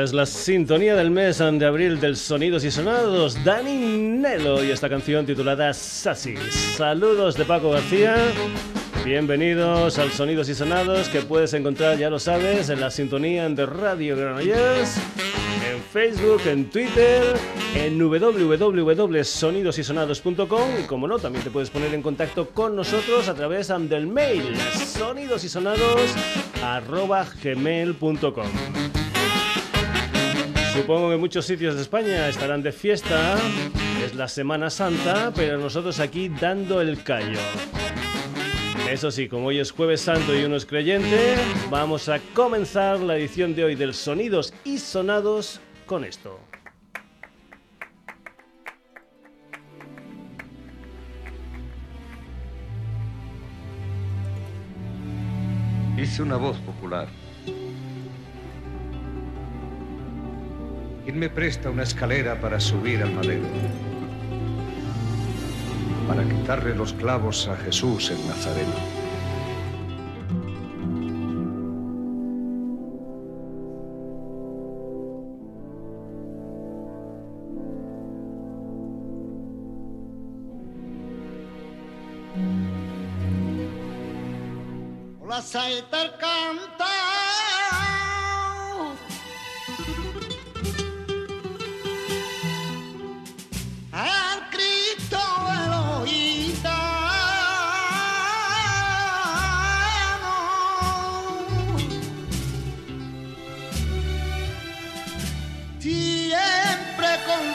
Esta es la sintonía del mes de abril del Sonidos y Sonados, Dani Nelo y esta canción titulada Sassy. Saludos de Paco García. Bienvenidos al Sonidos y Sonados que puedes encontrar, ya lo sabes, en la sintonía de Radio Granollers, en Facebook, en Twitter, en www.sonidosysonados.com y como no, también te puedes poner en contacto con nosotros a través del mail sonidosysonados.gmail.com Supongo que muchos sitios de España estarán de fiesta, es la Semana Santa, pero nosotros aquí dando el callo. Eso sí, como hoy es jueves santo y uno es creyente, vamos a comenzar la edición de hoy del Sonidos y Sonados con esto. Hice una voz popular ¿Quién me presta una escalera para subir al madero? Para quitarle los clavos a Jesús el Nazareno. La saeta canta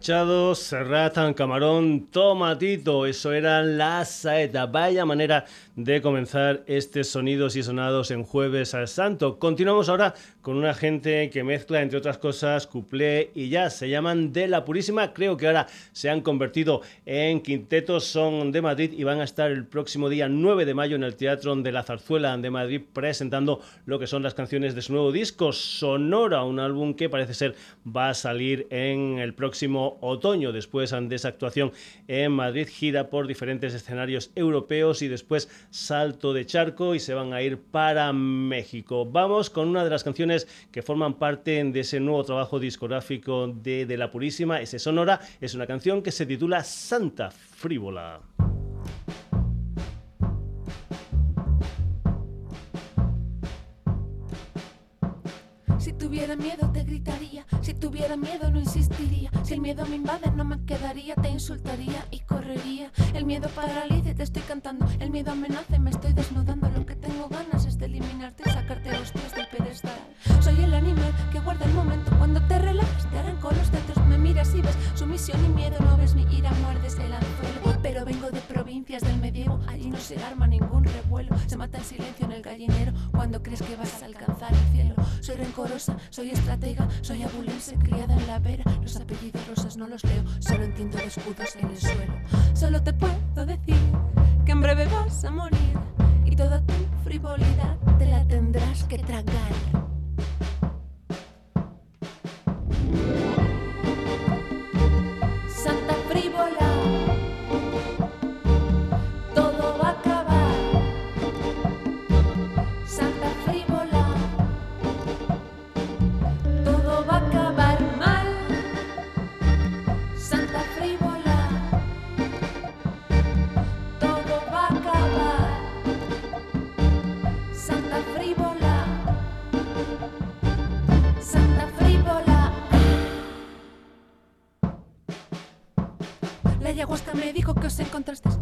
Machado, Serrat, Camarón, Tomatito, eso era la saeta. Vaya manera de comenzar este Sonidos y Sonados en Jueves al Santo. Continuamos ahora con una gente que mezcla, entre otras cosas, cuplé y jazz. Se llaman De la Purísima. Creo que ahora se han convertido en quintetos. Son de Madrid y van a estar el próximo día 9 de mayo en el Teatro de la Zarzuela de Madrid presentando lo que son las canciones de su nuevo disco, Sonora, un álbum que parece ser va a salir en el próximo otoño. Después de esa actuación en Madrid, gira por diferentes escenarios europeos y después salto de charco y se van a ir para México. Vamos con una de las canciones que forman parte de ese nuevo trabajo discográfico de, de La Purísima, ese Sonora. Es una canción que se titula Santa Frívola. Si tuviera miedo te gritaría, si tuviera miedo no insistiría, si el miedo me invade no me quedaría, te insultaría y correría. El miedo paraliza te estoy cantando, el miedo amenaza y me estoy desnudando. Lo que tengo ganas es de eliminarte y sacarte los pies Soy el animal que guarda el momento, cuando te relajas te arranco los centros, me miras y ves sumisión y miedo, no ves mi ira, muerdes el anzuelo. Pero vengo de provincias del medievo, allí no se arma ningún revuelo, se mata en silencio en el gallinero cuando crees que vas a alcanzar el cielo. Soy rencor soy estratega, soy abulense, criada en la vera. Los apellidos rosas no los leo, solo entiendo de escudos en el suelo. Solo te puedo decir que en breve vas a morir y toda tu frivolidad te la tendrás que tragar.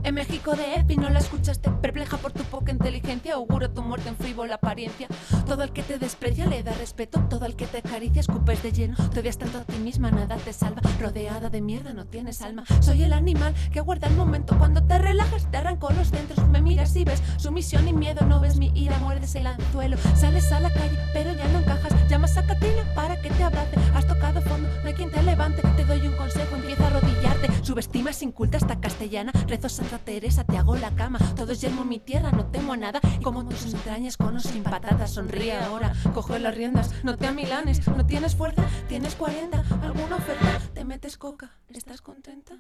En México de y no la escuchaste. Perpleja por tu poca inteligencia, auguro tu muerte en frívola apariencia. Todo el que te desprecia le da respeto, todo el que te acaricia escupes de lleno. Te odias tanto a ti misma, nada te salva. Rodeada de mierda, no tienes alma. Soy el animal que aguarda el momento. Cuando te relajas, te arranco los centros. Me miras y ves sumisión y miedo, no ves mi ira, muerdes el anzuelo. Sales a la calle, pero ya no encajas. Llamas a Catina para que te abrace. Has tocado fondo, no hay quien te levante. Te doy un Subestimas sin culta hasta castellana. Rezo Santa Teresa, te hago la cama. Todo es yermo mi tierra, no temo a nada. como tus entrañas con o sin patatas, sonríe ahora. Coge las riendas, no te amilanes. No tienes fuerza, tienes 40. ¿Alguna oferta? Te metes coca, ¿estás contenta?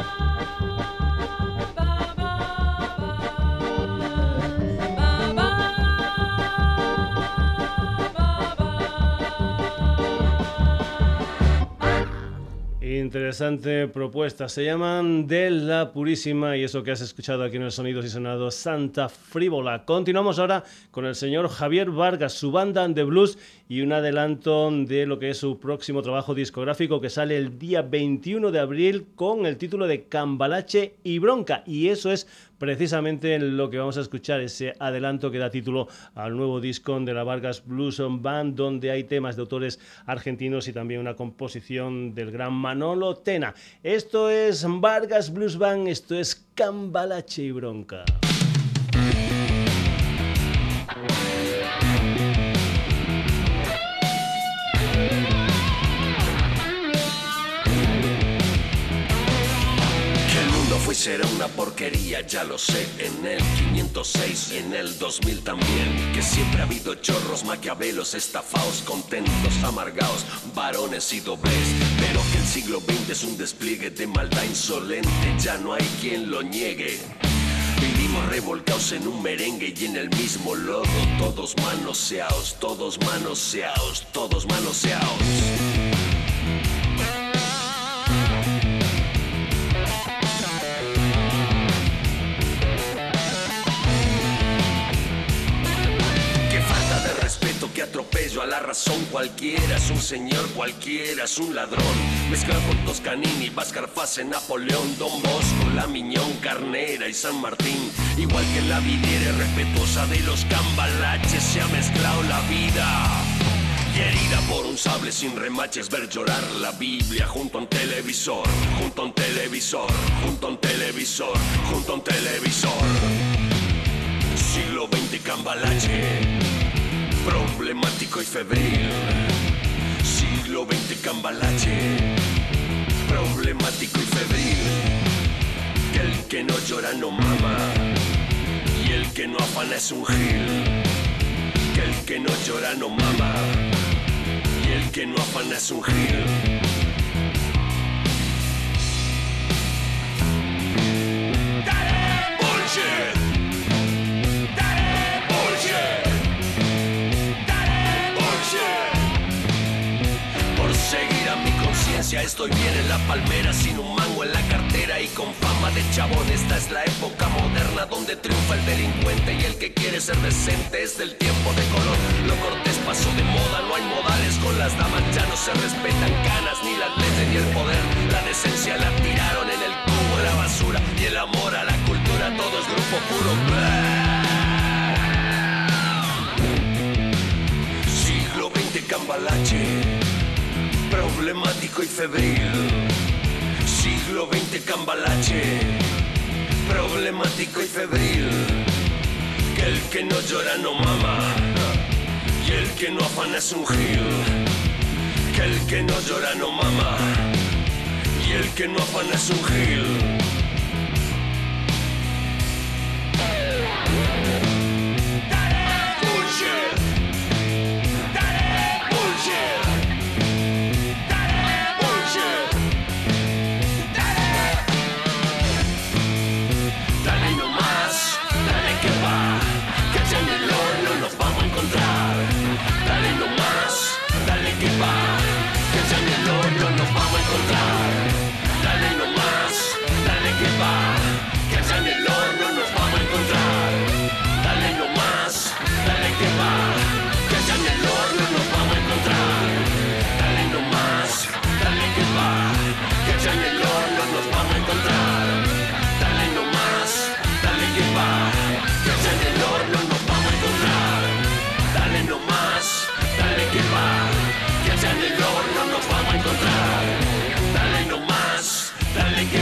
Música Interesante propuesta. Se llaman De la Purísima y eso que has escuchado aquí en el Sonidos y Sonados Santa Frívola. Continuamos ahora con el señor Javier Vargas, su banda de blues y un adelanto de lo que es su próximo trabajo discográfico que sale el día 21 de abril con el título de Cambalache y Bronca. Y eso es precisamente en lo que vamos a escuchar, ese adelanto que da título al nuevo disco de la Vargas Blues Band, donde hay temas de autores argentinos y también una composición del gran Manolo Tena. Esto es Vargas Blues Band, esto es Cambalache y Bronca. Será una porquería, ya lo sé, en el 506 y en el 2000 también. Que siempre ha habido chorros, maquiavelos, estafaos, contentos, amargados, varones y dobles. Pero que el siglo XX es un despliegue de maldad insolente, ya no hay quien lo niegue. Vivimos revolcados en un merengue y en el mismo lodo, todos manoseados, todos manoseados, todos manoseados. Atropello a la razón. Cualquiera es un señor, cualquiera es un ladrón. Mezcla con Toscanini, Vázcar Fase, Napoleón, Don Bosco, La Miñón, Carnera y San Martín. Igual que la vidiera respetuosa de los cambalaches, se ha mezclado la vida. Y herida por un sable sin remaches, ver llorar la Biblia junto a un televisor, junto a un televisor, junto a un televisor, junto a un televisor. Siglo XX cambalache, problemático y febril. Siglo XX cambalache, problemático y febril. Que el que no llora no mama, y el que no afana es un gil. Que el que no llora no mama y el que no afana es un gil. Mi conciencia estoy bien en la palmera sin un mango en la cartera y con fama de chabón. Esta es la época moderna donde triunfa el delincuente y el que quiere ser decente es del tiempo de color. Lo cortés pasó de moda, no hay modales con las damas ya no se respetan canas ni las leyes ni el poder. La decencia la tiraron en el cubo de la basura y el amor a la cultura todo es grupo puro. Siglo XX cambalache problemático y febril. Siglo XX cambalache, problemático y febril. Que el que no llora no mama, y el que no afana es un gil. Que el que no llora no mama, y el que no afana es un gil.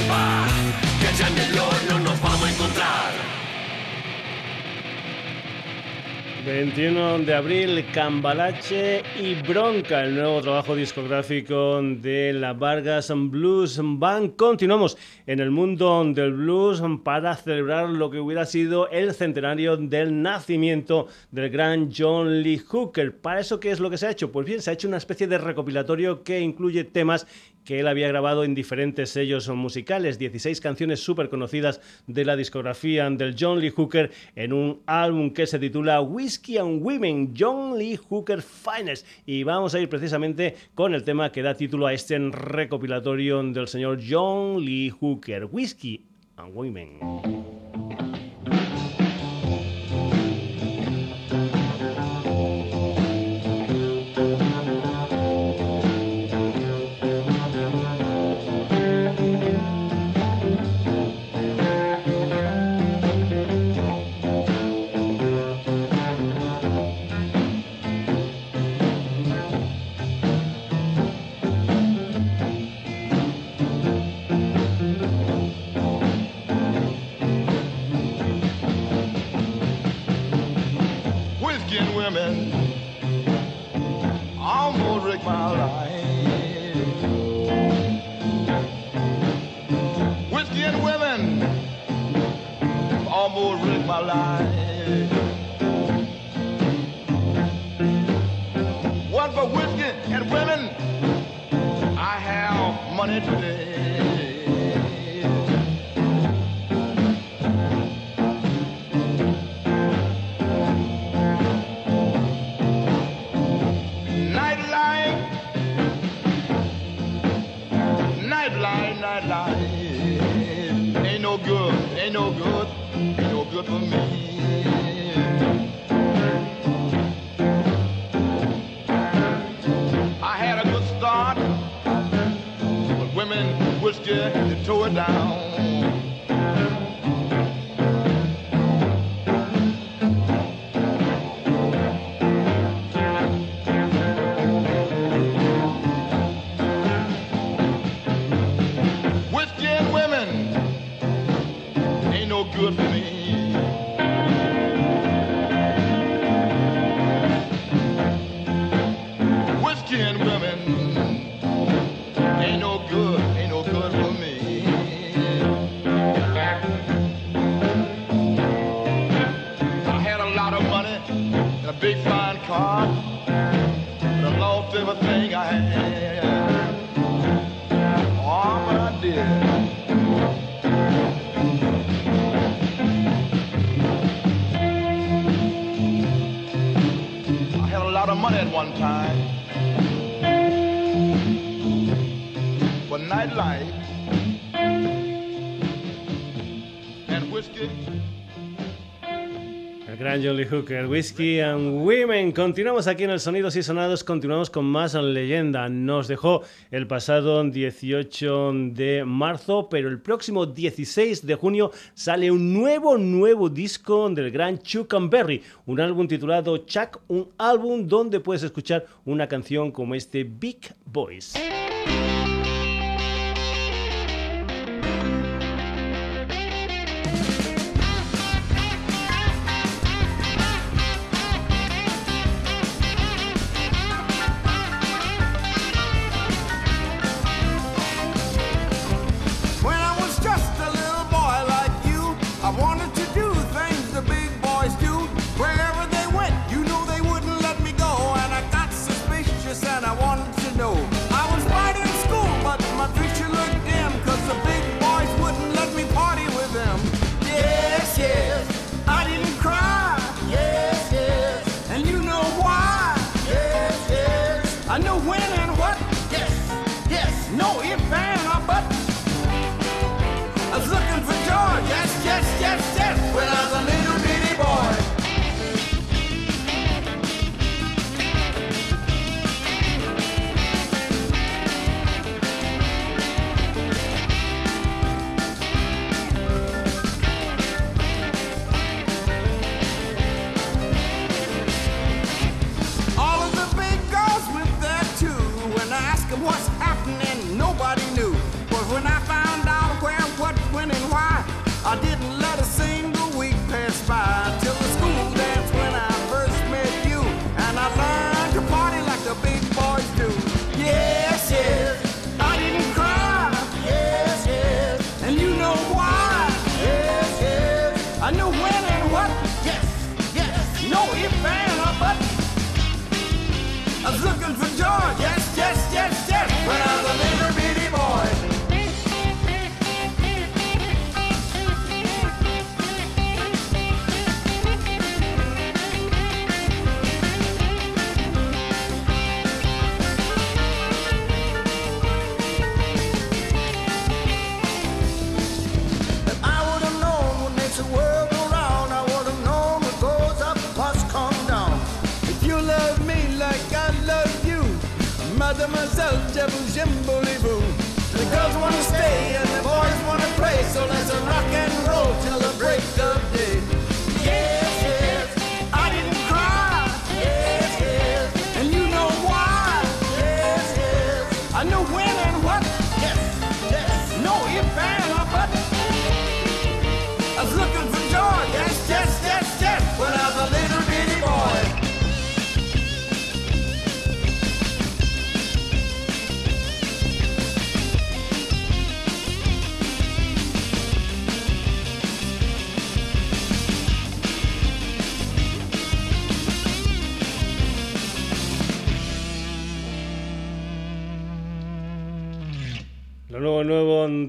Dale que 21 de abril, Cambalache y Bronca, el nuevo trabajo discográfico de la Vargas Blues Band. Continuamos en el mundo del blues para celebrar lo que hubiera sido el centenario del nacimiento del gran John Lee Hooker. ¿Para eso qué es lo que se ha hecho? Pues bien, se ha hecho una especie de recopilatorio que incluye temas que él había grabado en diferentes sellos musicales, 16 canciones súper conocidas de la discografía del John Lee Hooker en un álbum que se titula Whiskey and Women, John Lee Hooker Finest. Y vamos a ir precisamente con el tema que da título a este recopilatorio del señor John Lee Hooker, Whiskey and Women. Women almost wrecked my life. Whiskey and women almost wrecked my life. One for whiskey and women, I have money today. good, ain't no good, ain't no good for me. I had a good start, but women pushed you to tore it down. Hooker, Whiskey and Women. Continuamos aquí en el Sonidos y Sonados, continuamos con más leyenda. Nos dejó el pasado 18 de marzo, pero el próximo 16 de junio sale un nuevo, nuevo disco del gran Chuck Berry, un álbum titulado Chuck, un álbum donde puedes escuchar una canción como este Big Boys.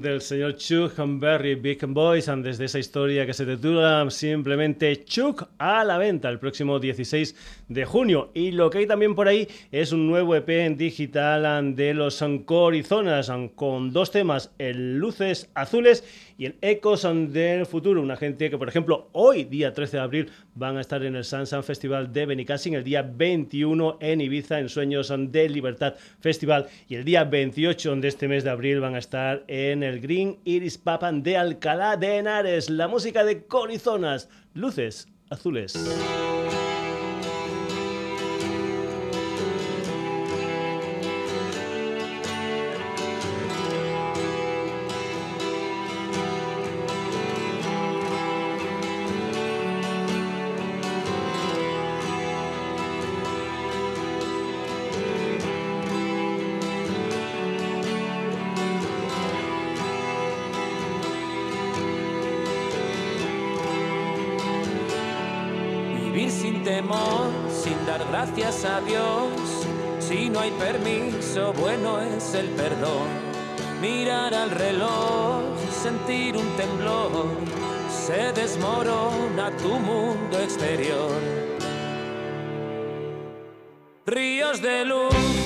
Del señor Chuck Berry Big Boys, desde esa historia que se titula simplemente Chuck a la venta el próximo 16 de junio. Y lo que hay también por ahí es un nuevo EP en digital de los Corizonas con dos temas, el Luces Azules y el Ecos del Futuro, una gente que, por ejemplo, hoy, día 13 de abril, van a estar en el Sansan Festival de Benicassin, el día 21 en Ibiza, en Sueños de Libertad Festival, y el día 28 de este mes de abril van a estar en el Green Iris Papan de Alcalá de Henares. La música de Corizonas, luces azules. Gracias a Dios. Si no hay permiso, bueno es el perdón. Mirar al reloj, sentir un temblor, se desmorona tu mundo exterior. Ríos de luz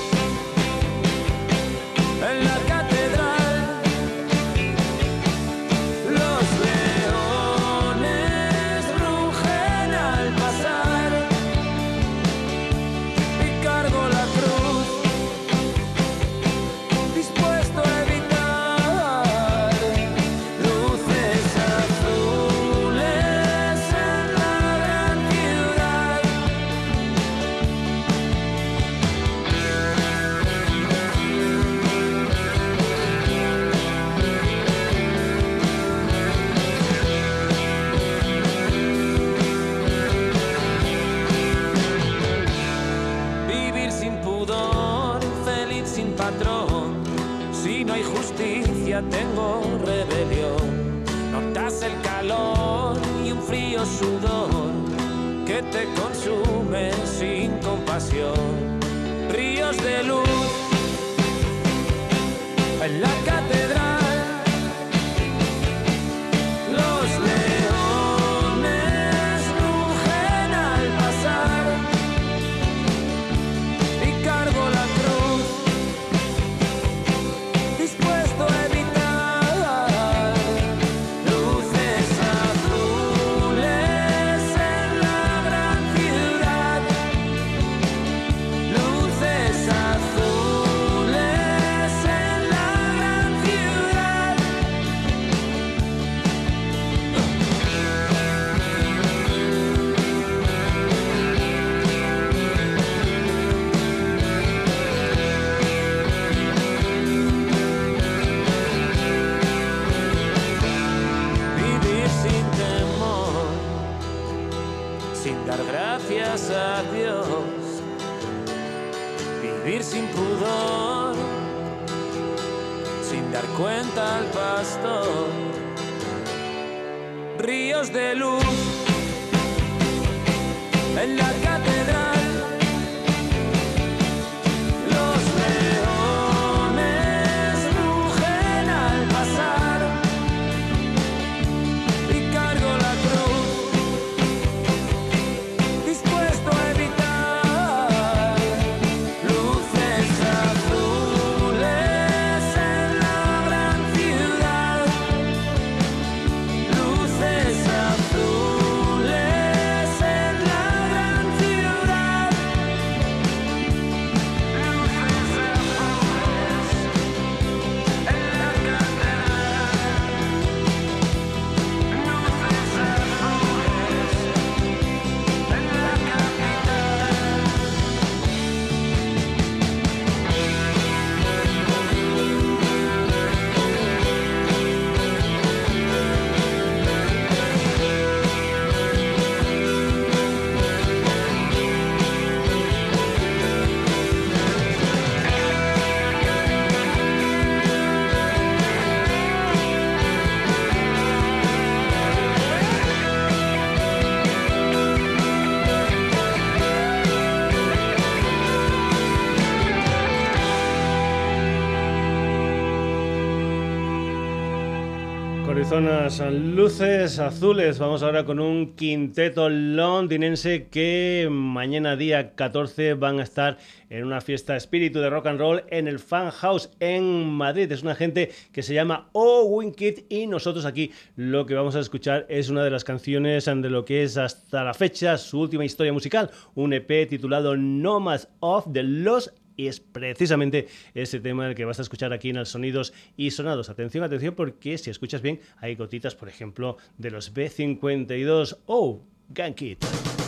zonas luces azules. Vamos ahora con un quinteto londinense que mañana día 14 van a estar en una fiesta espíritu de rock and roll en el Fan House en Madrid. Es una gente que se llama Oh Winkit y nosotros aquí lo que vamos a escuchar es una de las canciones de lo que es hasta la fecha su última historia musical, un EP titulado Nomads of the Los y es precisamente ese tema el que vas a escuchar aquí en el Sonidos y Sonados. Atención, atención, porque si escuchas bien, hay gotitas, por ejemplo, de los B52 o oh,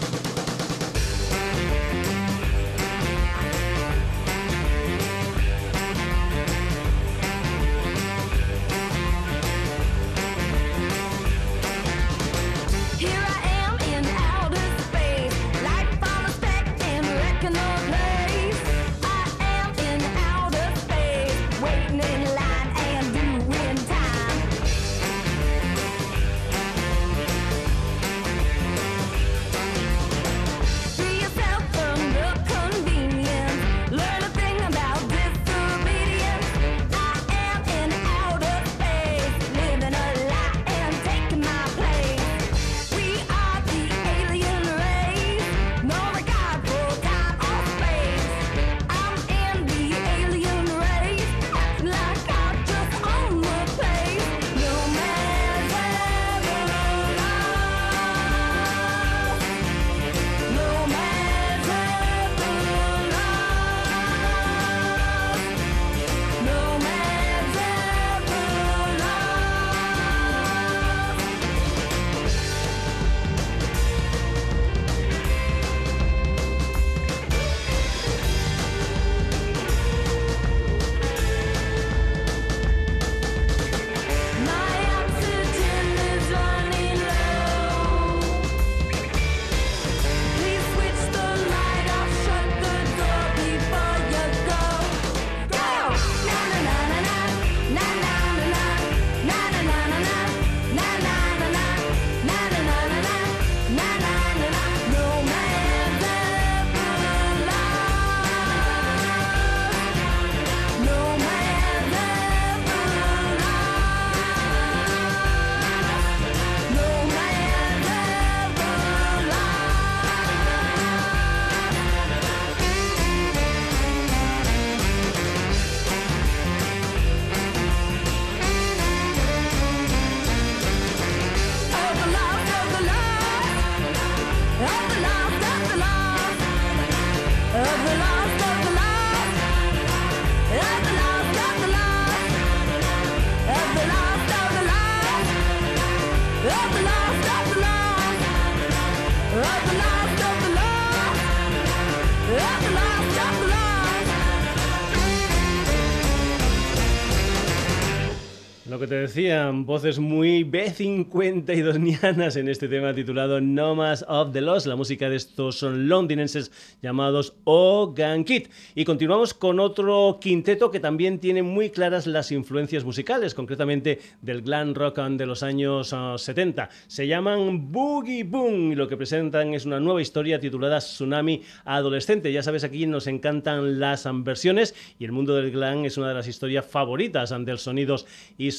Gankit. te decían, voces muy B52nianas en este tema titulado Nomas of the Lost, la música de estos son londinenses llamados Ogan Kid. Y continuamos con otro quinteto que también tiene muy claras las influencias musicales, concretamente del glam rock de los años 70. Ah, Se llaman Boogie Boom y lo que presentan es una nueva historia titulada Tsunami Adolescente. Ya sabes, aquí nos encantan las versiones y el mundo del glam es una de las historias favoritas del sonidos y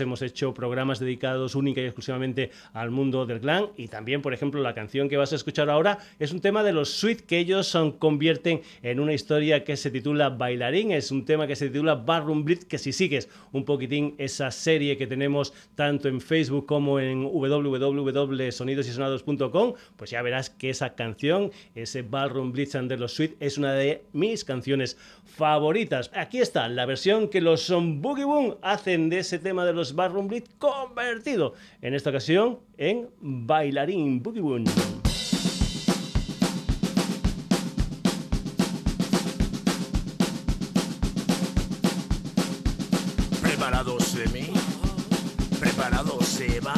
hemos hecho programas dedicados única y exclusivamente al mundo del glam y también, por ejemplo, la canción que vas a escuchar ahora es un tema de los Sweet que ellos son, convierten en una historia que se titula Bailarín, es un tema que se titula Barroom Blitz, que si sigues un poquitín esa serie que tenemos tanto en Facebook como en www.sonidosysonados.com, pues ya verás que esa canción, ese Ballroom Blitz de los Sweet, es una de mis canciones favoritas. Aquí está la versión que los son Boogie Boom hacen de ese tema de los Barroom Blitz convertido en esta ocasión en bailarín Boogie Boom. Preparado semi, preparado Seba,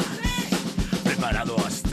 preparado Astral,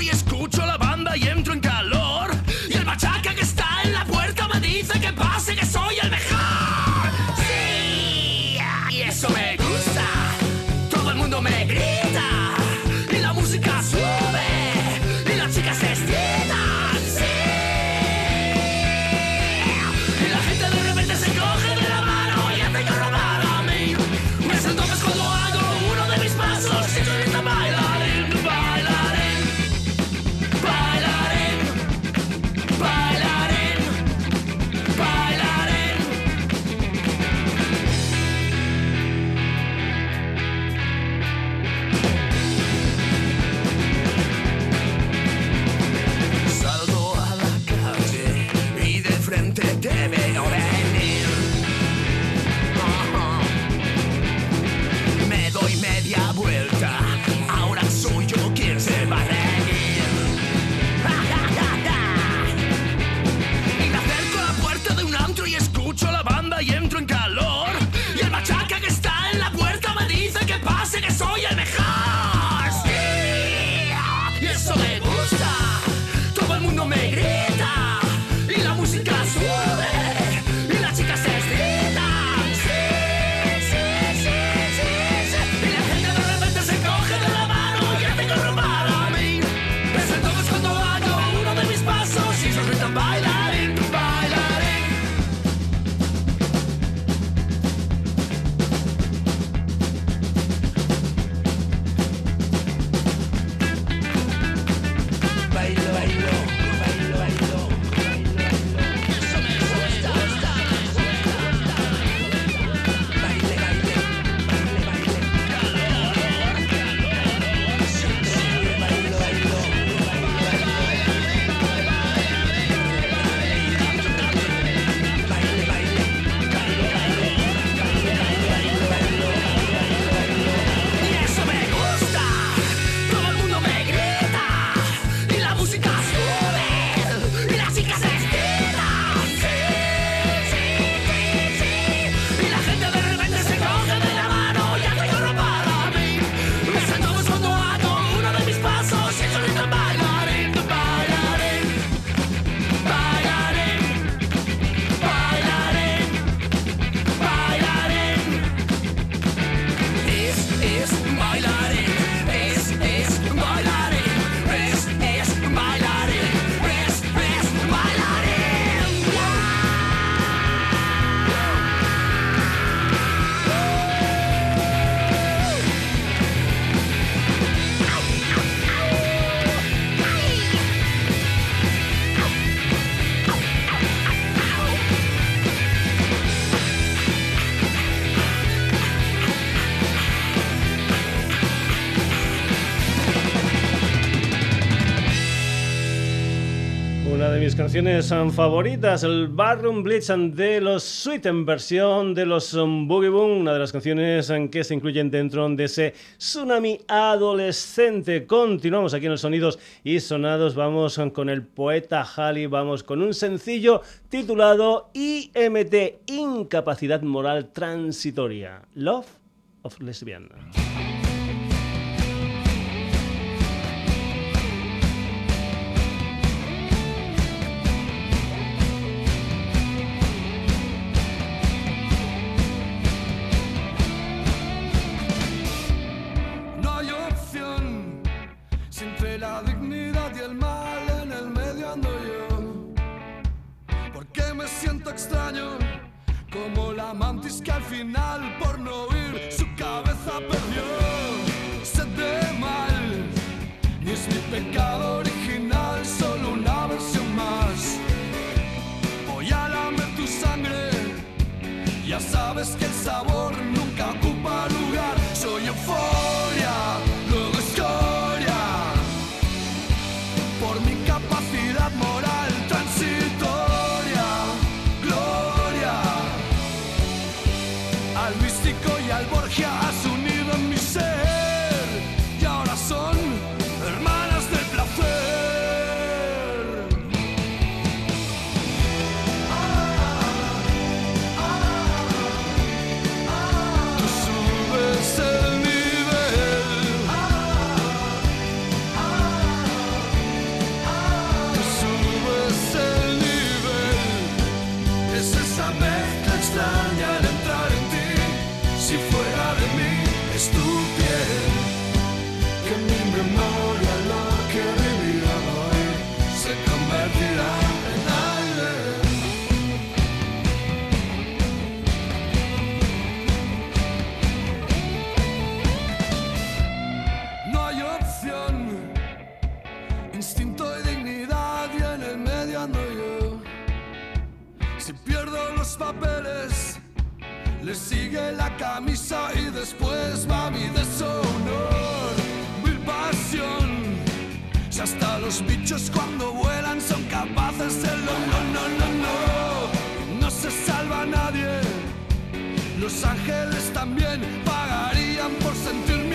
y escucho la banda y entro en casa. Canciones favoritas, el Barroom Blitz de los Sweet en versión de los Boogie Boom, una de las canciones en que se incluyen dentro de ese tsunami adolescente. Continuamos aquí en los sonidos y sonados, vamos con el poeta Halley, vamos con un sencillo titulado IMT, Incapacidad Moral Transitoria, Love of Lesbian. Extraño, como la mantis que al final por no oír su cabeza perdió. Sed de mal, ni es mi pecado original, solo una versión más. Voy a lamer tu sangre, ya sabes que el sabor nunca ocupa lugar. Soy euforia, camisa y después va mi deshonor, mi pasión. Si hasta los bichos cuando vuelan son capaces de lo no, no, no, no. No se salva nadie. Los ángeles también pagarían por sentir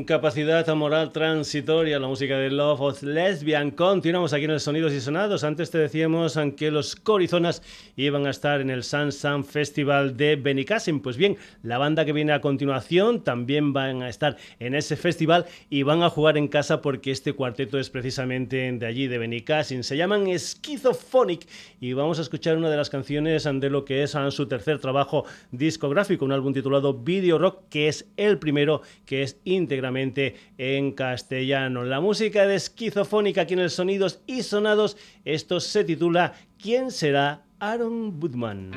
Incapacidad moral transitoria, la música de Love of Lesbian. Continuamos aquí en el Sonidos y Sonados. Antes te decíamos que los Corizonas iban a estar en el Sun Sun Festival de Benicassim. Pues bien, la banda que viene a continuación también van a estar en ese festival y van a jugar en casa porque este cuarteto es precisamente de allí, de Benicassim. Se llaman Schizophonic y vamos a escuchar una de las canciones de lo que es su tercer trabajo discográfico, un álbum titulado Video Rock, que es el primero que es en castellano. La música de esquizofónica aquí en Sonidos y Sonados, esto se titula ¿Quién será Aaron Woodman?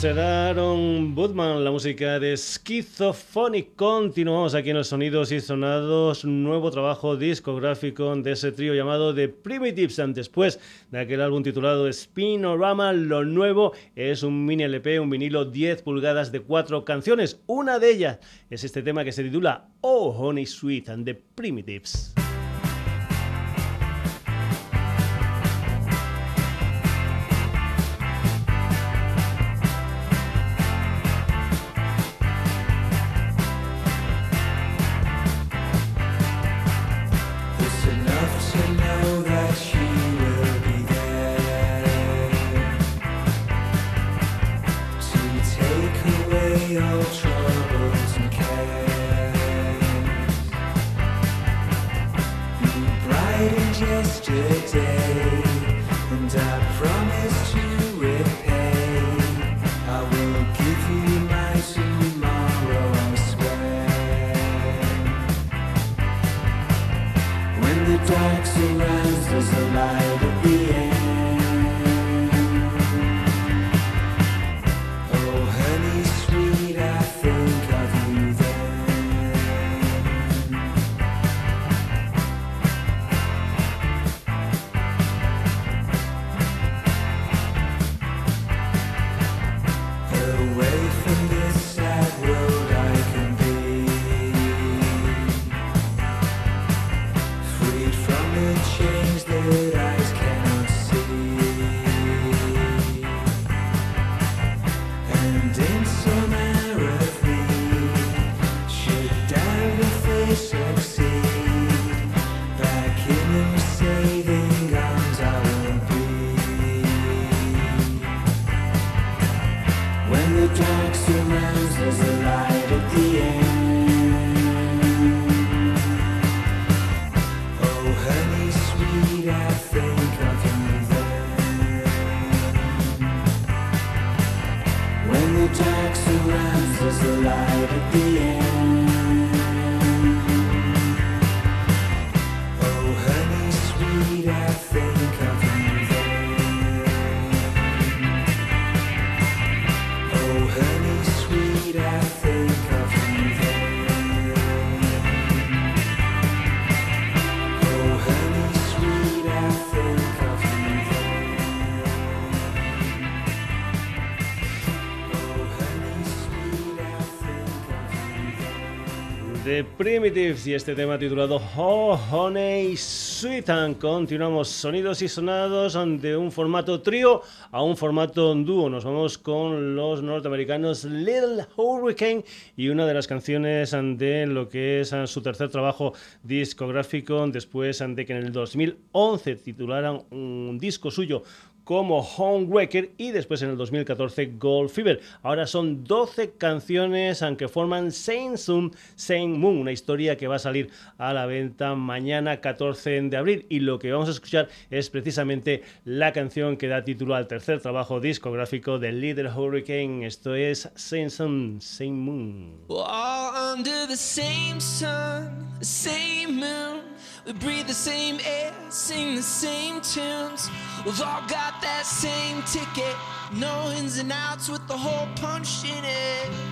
Será Budman, la música de Schizophonic. Continuamos aquí en los sonidos y sonados. Nuevo trabajo discográfico de ese trío llamado The Primitives. Después de aquel álbum titulado Spinorama, lo nuevo es un mini LP, un vinilo 10 pulgadas de cuatro canciones. Una de ellas es este tema que se titula Oh Honey Sweet and The Primitives. dark surrounds us alive. Primitives y este tema titulado Oh Honey Sweet continuamos sonidos y sonados de un formato trío a un formato dúo. Nos vamos con los norteamericanos Little Hurricane y una de las canciones de lo que es su tercer trabajo discográfico después de que en el 2011 titularan un disco suyo como Homewrecker y después en el 2014 Gold Fever. Ahora son 12 canciones aunque forman Saint Sun, Saint Moon, una historia que va a salir a la venta mañana 14 de abril y lo que vamos a escuchar es precisamente la canción que da título al tercer trabajo discográfico de Little Hurricane. Esto es Saint Sun, Saint Moon. under the same sun, same moon. We breathe the same air, sing the same tunes. We've all got that same ticket, no ins and outs with the hole punched in it.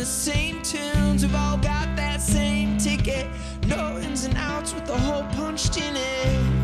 the same tunes. We've all got that same ticket. No ins and outs with a hole punched in it.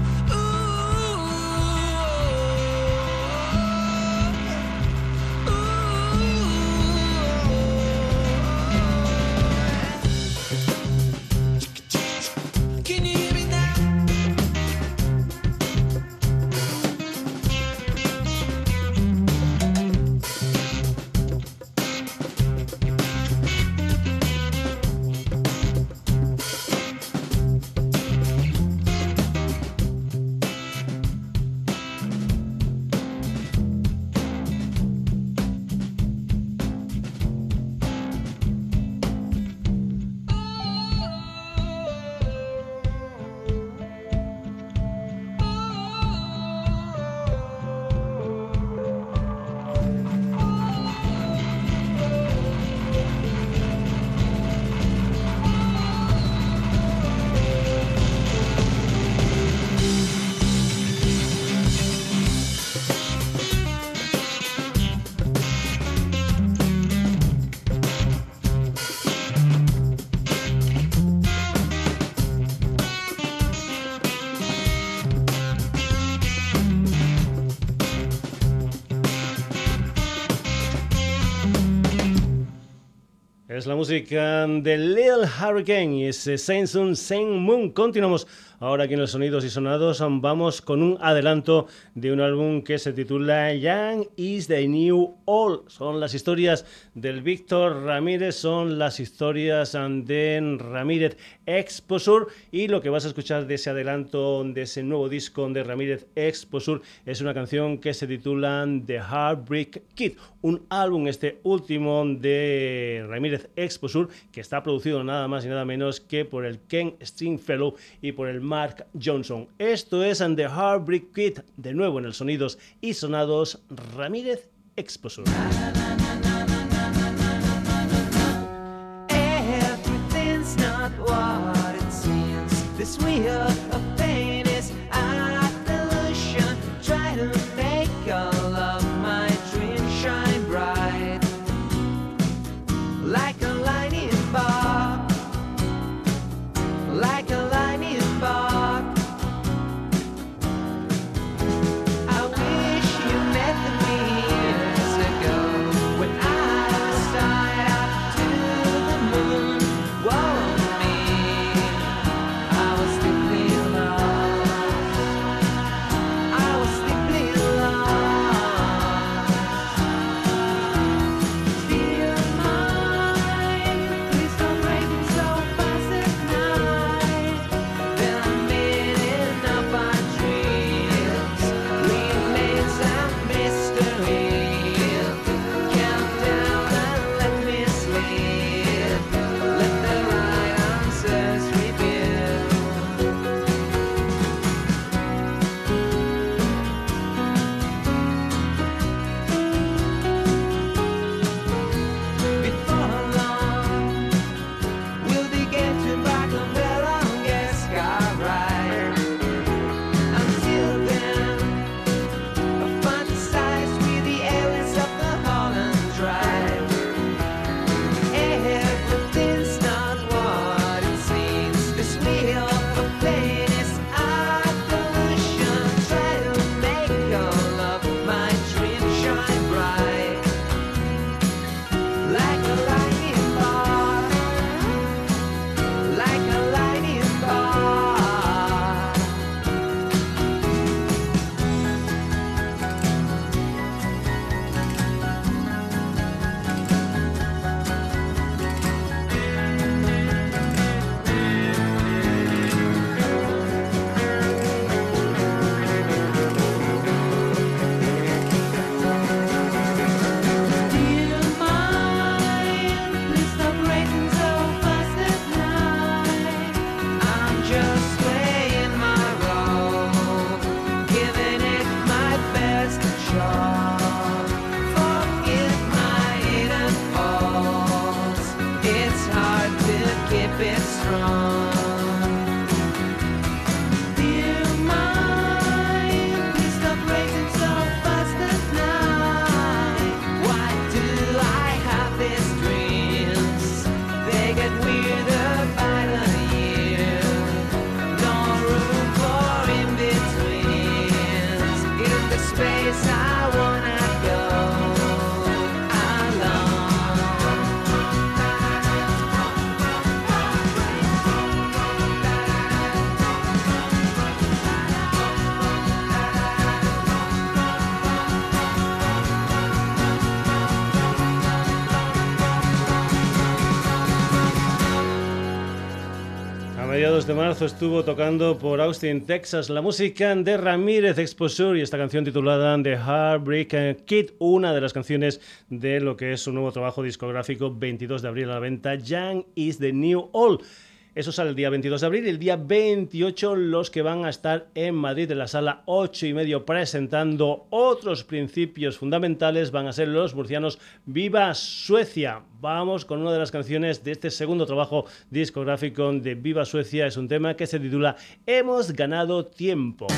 La música de Lil Hurricane y ese Saint Moon. Continuamos Ahora aquí en los Sonidos y Sonados vamos con un adelanto de un álbum que se titula Young is the New All. Son las historias del Víctor Ramírez, son las historias de Ramírez Exposur y lo que vas a escuchar de ese adelanto de ese nuevo disco de Ramírez Exposur es una canción que se titula The Heartbreak Kid, un álbum este último de Ramírez Exposur que está producido nada más y nada menos que por el Ken Stringfellow y por el Mark Johnson. Esto es The Heartbreak Kid, de nuevo en el Sonidos y Sonados Ramírez Exposur. Marzo estuvo tocando por Austin, Texas, la música de Ramírez Exposure y esta canción titulada The Heartbreak Kid, una de las canciones de lo que es su nuevo trabajo discográfico 22 de abril a la venta, Young is the New All. Eso sale el día 22 de abril. El día 28 los que van a estar en Madrid en la sala 8 y medio presentando otros principios fundamentales van a ser los murcianos Viva Suecia. Vamos con una de las canciones de este segundo trabajo discográfico de Viva Suecia. Es un tema que se titula Hemos ganado tiempo.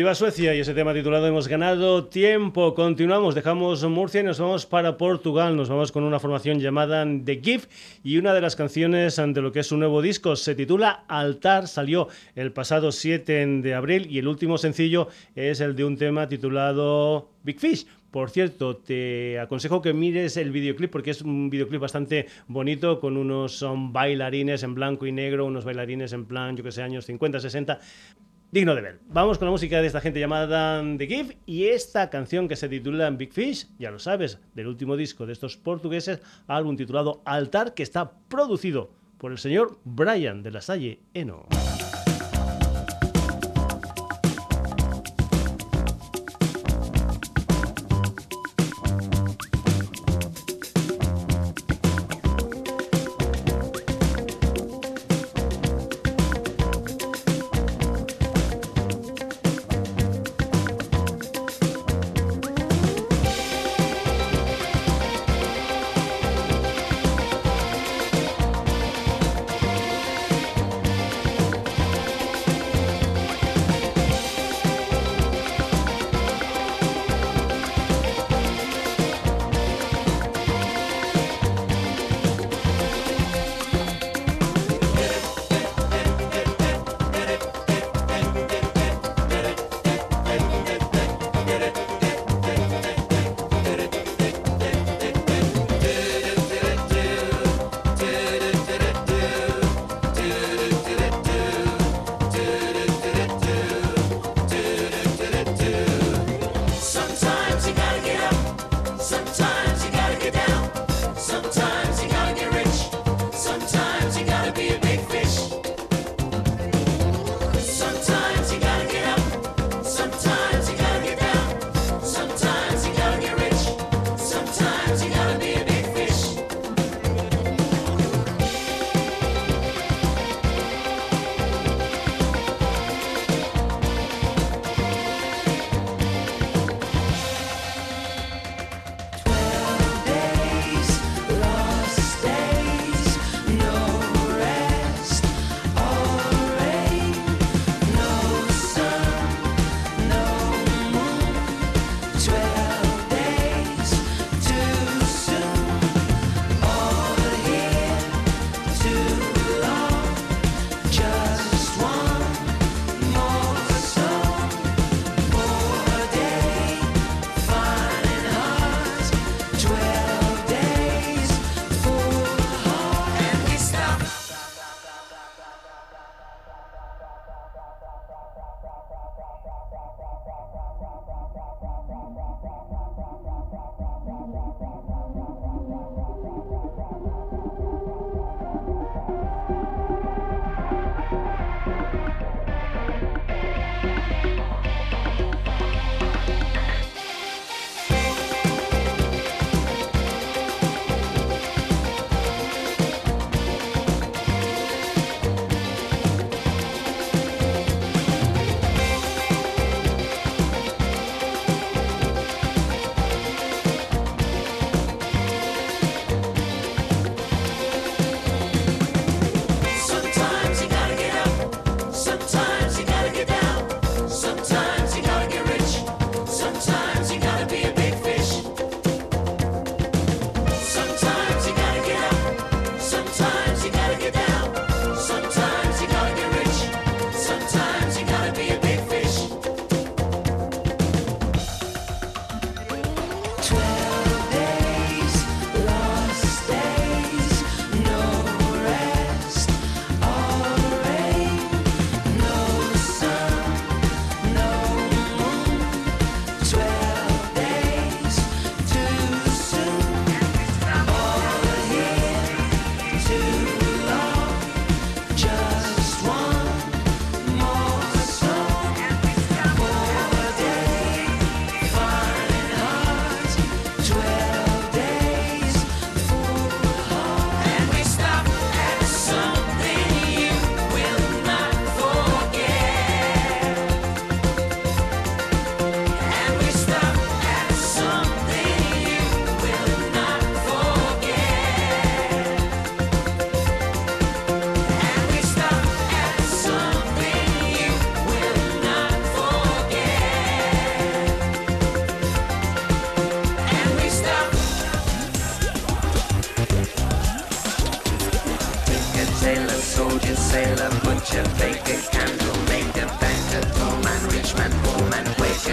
Viva Suecia y ese tema titulado Hemos ganado tiempo. Continuamos, dejamos Murcia y nos vamos para Portugal. Nos vamos con una formación llamada The Gift y una de las canciones de lo que es su nuevo disco se titula Altar. Salió el pasado 7 de abril y el último sencillo es el de un tema titulado Big Fish. Por cierto, te aconsejo que mires el videoclip porque es un videoclip bastante bonito con unos bailarines en blanco y negro, unos bailarines en plan, yo que sé, años 50, 60 digno de ver. Vamos con la música de esta gente llamada The Give y esta canción que se titula Big Fish, ya lo sabes, del último disco de estos portugueses, álbum titulado Altar, que está producido por el señor Brian de la Salle Eno.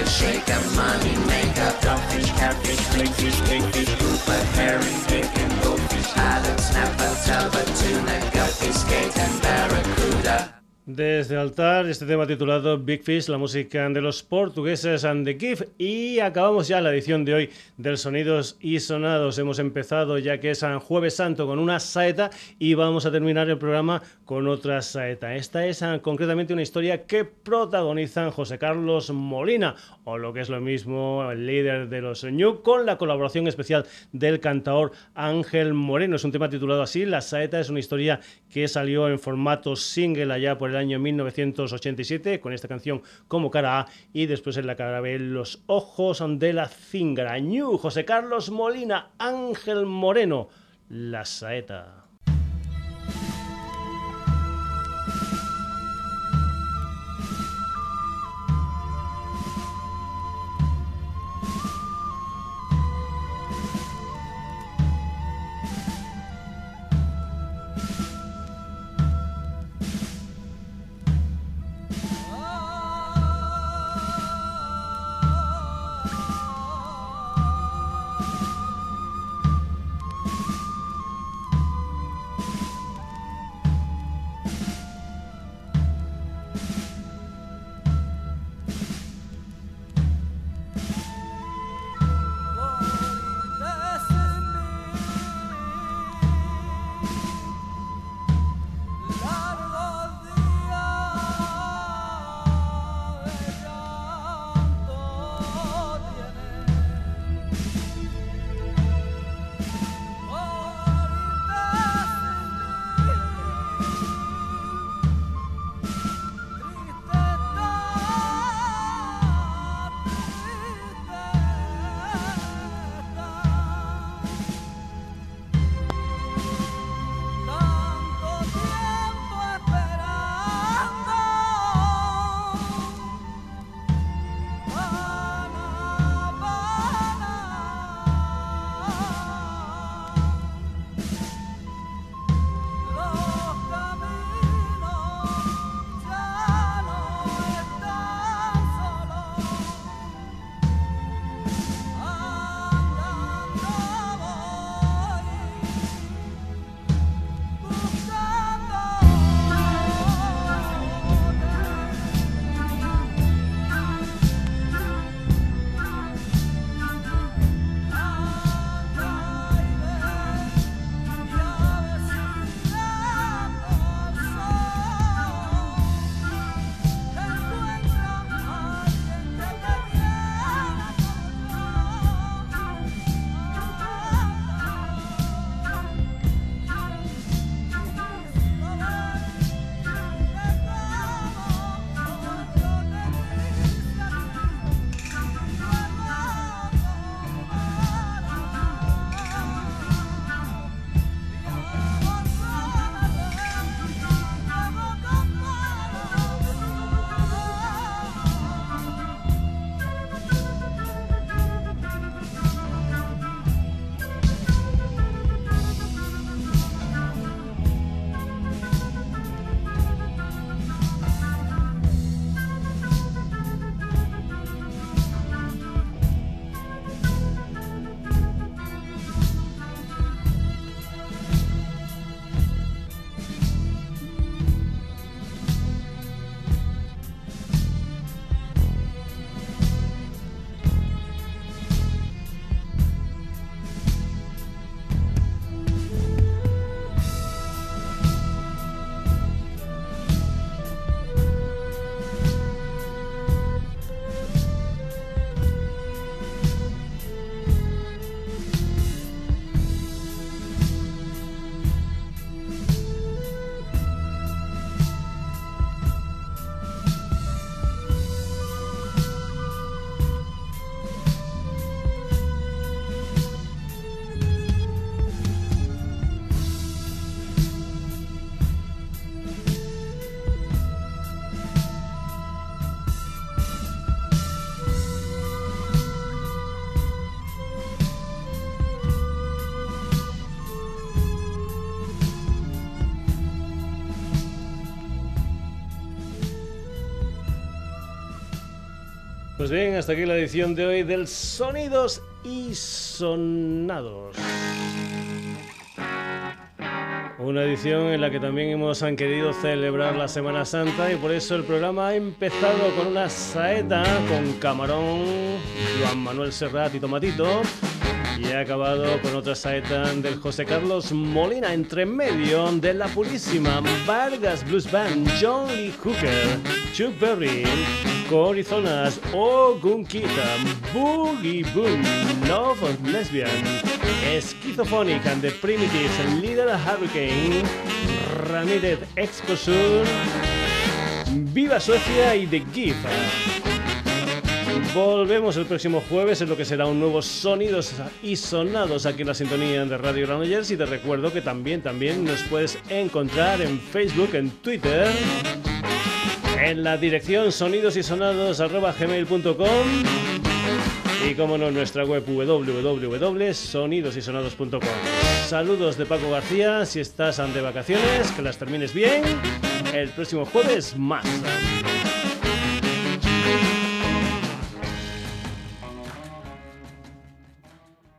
Maker, money maker. Dogfish, catfish, clinkfish, kingfish, grouper, herring, and goldfish, haddock, snapper, talbot, tuna, gupfish, skate and barracuda. Desde altar, este tema titulado Big Fish, la música de los portugueses and the Gift. Y acabamos ya la edición de hoy del Sonidos y Sonados. Hemos empezado ya que es Jueves Santo con una saeta y vamos a terminar el programa con otra saeta. Esta es ah, concretamente una historia que protagonizan José Carlos Molina, o lo que es lo mismo, el líder de los Ñu, con la colaboración especial del cantador Ángel Moreno. Es un tema titulado así. La saeta es una historia que salió en formato single allá por el año 1987 con esta canción como cara A y después en la cara B Los ojos de la cingara. Ñu, José Carlos Molina, Ángel Moreno, La Saeta. Pues bien, hasta aquí la edición de hoy del Sonidos y Sonados. Una edición en la que también hemos querido celebrar la Semana Santa y por eso el programa ha empezado con una saeta con Camarón, Juan Manuel Serrat y Tomatito y ha acabado con otra saeta del José Carlos Molina entre medio de la purísima Vargas Blues Band, John Lee Hooker, Chuck Berry, Cory Zonas, Ogun Kita, Boogie Boom, Love of Lesbian, Schizophonic and the Primitives, Little Hurricane, Ramírez Exposure, Viva Suecia y The Gift. Volvemos el próximo jueves en lo que será un nuevo Sonidos y Sonados aquí en la sintonía de Radio Granollers y te recuerdo que también, también nos puedes encontrar en Facebook, en Twitter, en la dirección sonidosysonados.gmail.com y como no, nuestra web www.sonidosysonados.com. Saludos de Paco García, si estás de vacaciones, que las termines bien. El próximo jueves más.